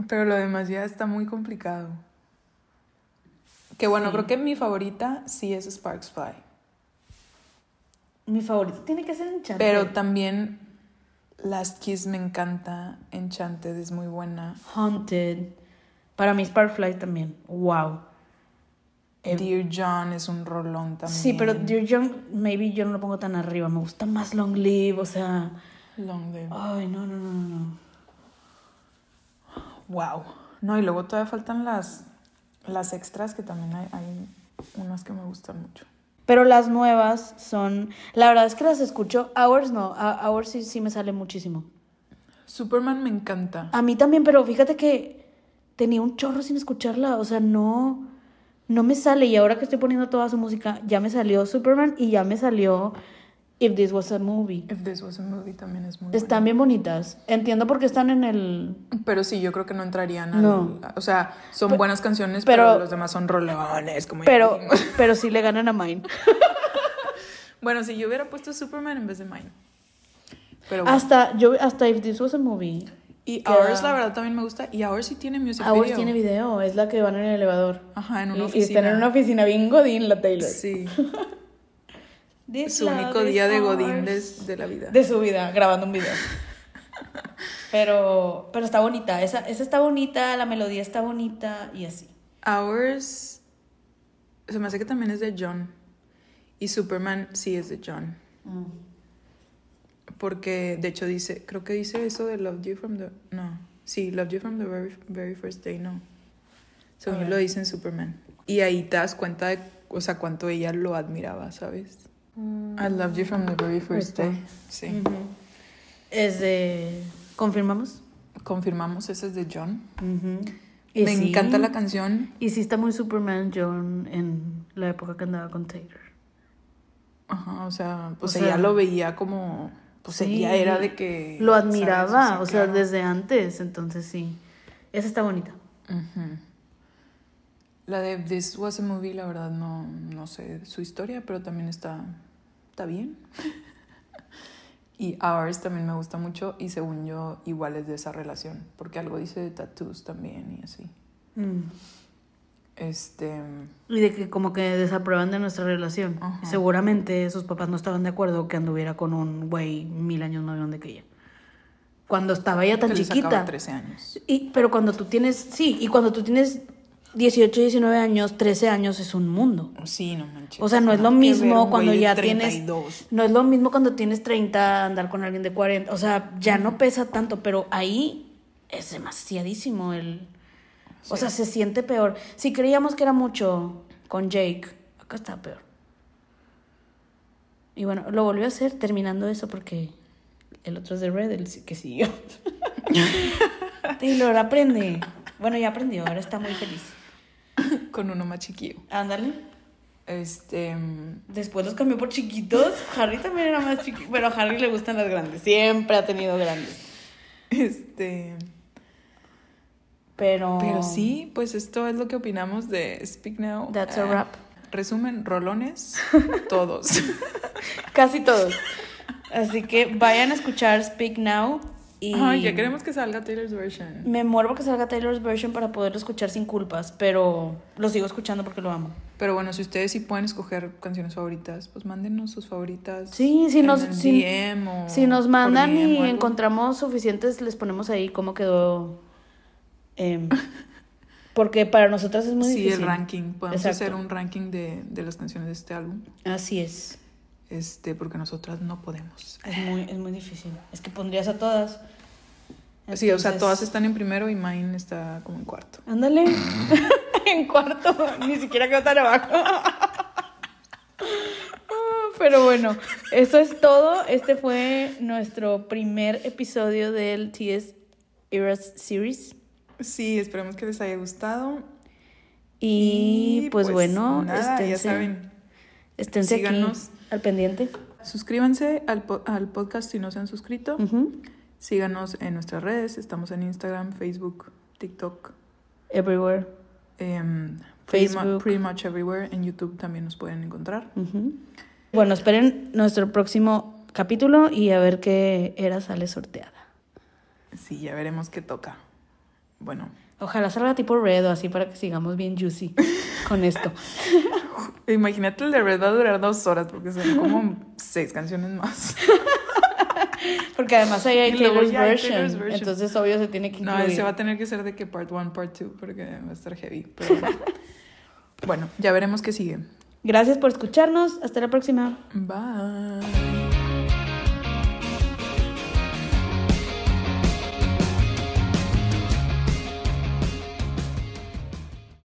pero lo demás ya está muy complicado. Que bueno, Sí. creo que mi favorita sí es Sparks Fly. Mi favorito tiene que ser Enchante. Pero también Last Kiss me encanta. Enchanted es muy buena. Haunted. Para mí Sparkfly también. Wow. Eh, Dear John es un rolón también. Sí, pero Dear John, maybe yo no lo pongo tan arriba. Me gusta más Long Live, o sea. Long Live. Ay, no, no, no, no, no. Wow. No, y luego todavía faltan las, las extras que también hay, hay unas que me gustan mucho. Pero las nuevas son. La verdad es que las escucho. Hours no. A- Hours sí, sí me sale muchísimo. Superman me encanta. A mí también, pero fíjate que tenía un chorro sin escucharla, o sea, no, no me sale. Y ahora que estoy poniendo toda su música, ya me salió Superman y ya me salió If This Was a Movie. If This Was a Movie también es muy Están bien bonitas. Entiendo por qué están en el... Pero sí, yo creo que no entrarían al... No. O sea, son buenas canciones, pero, pero- los demás son rolones, como Pero, pero sí le ganan a Mine. Bueno, si yo hubiera puesto Superman en vez de Mine. Pero bueno. Hasta, yo, hasta If This Was a Movie. Y Hours, la verdad, también me gusta. Y Hours sí tiene music Hours video. tiene video, es la que van en el elevador. Ajá, en una Y- y, oficina. están en una oficina bien godín la Taylor. Sí. This Su love único día de. Godín de, de la vida. de su vida grabando un video. Pero, pero está bonita, esa, esa está bonita, la melodía está bonita y así. Hours se me hace que también es de John. Y Superman sí es de John. Porque de hecho dice, creo que dice eso de Loved You from the. No. Sí, Loved You from the very, very first day, no. Según lo dice en Superman. Y ahí te das cuenta de, o sea, cuánto ella lo admiraba, ¿sabes? I loved you from the very first day. Sí. Es de... ¿Confirmamos? Confirmamos, ese es de John. Me sí, encanta la canción. Y sí está muy Superman John en la época que andaba con Taylor. Ajá, o sea, pues O sea, ella lo veía como. Pues Sí, ella era de que. Lo ¿sabes? admiraba, o sea, claro. desde antes, entonces sí. Esa está bonita. La de This Was a Movie, la verdad, no, no sé su historia, pero también está, está bien. y Ours también me gusta mucho y según yo, igual es de esa relación, porque algo dice de tattoos también y así. Mm. Este. Y de que como que desaprueban de nuestra relación. Ajá. Seguramente sus papás no estaban de acuerdo que anduviera con un güey mil años más grande que ella. Cuando estaba ella tan que chiquita. 13 años. Y, pero cuando tú tienes, sí, y cuando tú tienes 18, 19 años, 13 años es un mundo. Sí, no manches. O sea, no es lo mismo cuando ya 32. tienes. No es lo mismo cuando tienes 30 andar con alguien de 40. O sea, ya no pesa tanto, pero ahí es demasiadísimo el. O sea, se siente peor. Si creíamos que era mucho con Jake, acá está peor. Y bueno, lo volvió a hacer terminando eso porque el otro es de Red, el que siguió. Taylor, aprende. Bueno, ya aprendió, ahora está muy feliz. Con uno más chiquillo. Ándale. Este. Después los cambió por chiquitos. Harry también era más chiquito. Pero a Harry le gustan las grandes. Siempre ha tenido grandes. Este. Pero. Pero sí, pues esto es lo que opinamos de Speak Now. That's a Eh, wrap. Resumen, rolones, todos. Casi todos. Así que vayan a escuchar Speak Now. Y Ay, ya queremos que salga Taylor's version. Me muero que salga Taylor's version para poderlo escuchar sin culpas. Pero lo sigo escuchando porque lo amo. Pero bueno, si ustedes sí pueden escoger canciones favoritas, pues mándenos sus favoritas. Sí, si nos, si, si nos mandan DM y encontramos suficientes, les ponemos ahí cómo quedó. em, porque para nosotras es muy Sí, difícil. el ranking. Podemos Exacto. hacer un ranking de, de las canciones de este álbum. Así es. Este, porque nosotras no podemos. Es muy, es muy difícil. Es que pondrías a todas. Sí, o sea, todas están en primero y mine está como en cuarto. Ándale. en cuarto. Ni siquiera quedó tan abajo. Pero bueno, eso es todo. Este fue nuestro primer episodio del TS Eras Series. Sí, esperemos que les haya gustado. Y, pues, bueno, nada, ya esténse, saben. esténse aquí síganos. Al pendiente. Suscríbanse al, po- al podcast si no se han suscrito. Síganos en nuestras redes. Estamos en Instagram, Facebook, TikTok. Everywhere. em, pretty, mu- Facebook. pretty much everywhere. En YouTube también nos pueden encontrar. Bueno, esperen nuestro próximo capítulo y a ver qué era sale sorteada. Sí, ya veremos qué toca. Bueno, Ojalá salga tipo Red o así para que sigamos bien juicy con esto. imagínate el de Red va a durar dos horas porque son como seis canciones más. Porque además ahí hay Taylor's hay version, Taylor's version. Entonces, obvio, se tiene que No, ese va a tener que ser de que part one, part two, porque va a estar heavy. Pero bueno, ya veremos qué sigue. Gracias por escucharnos. Hasta la próxima. Bye.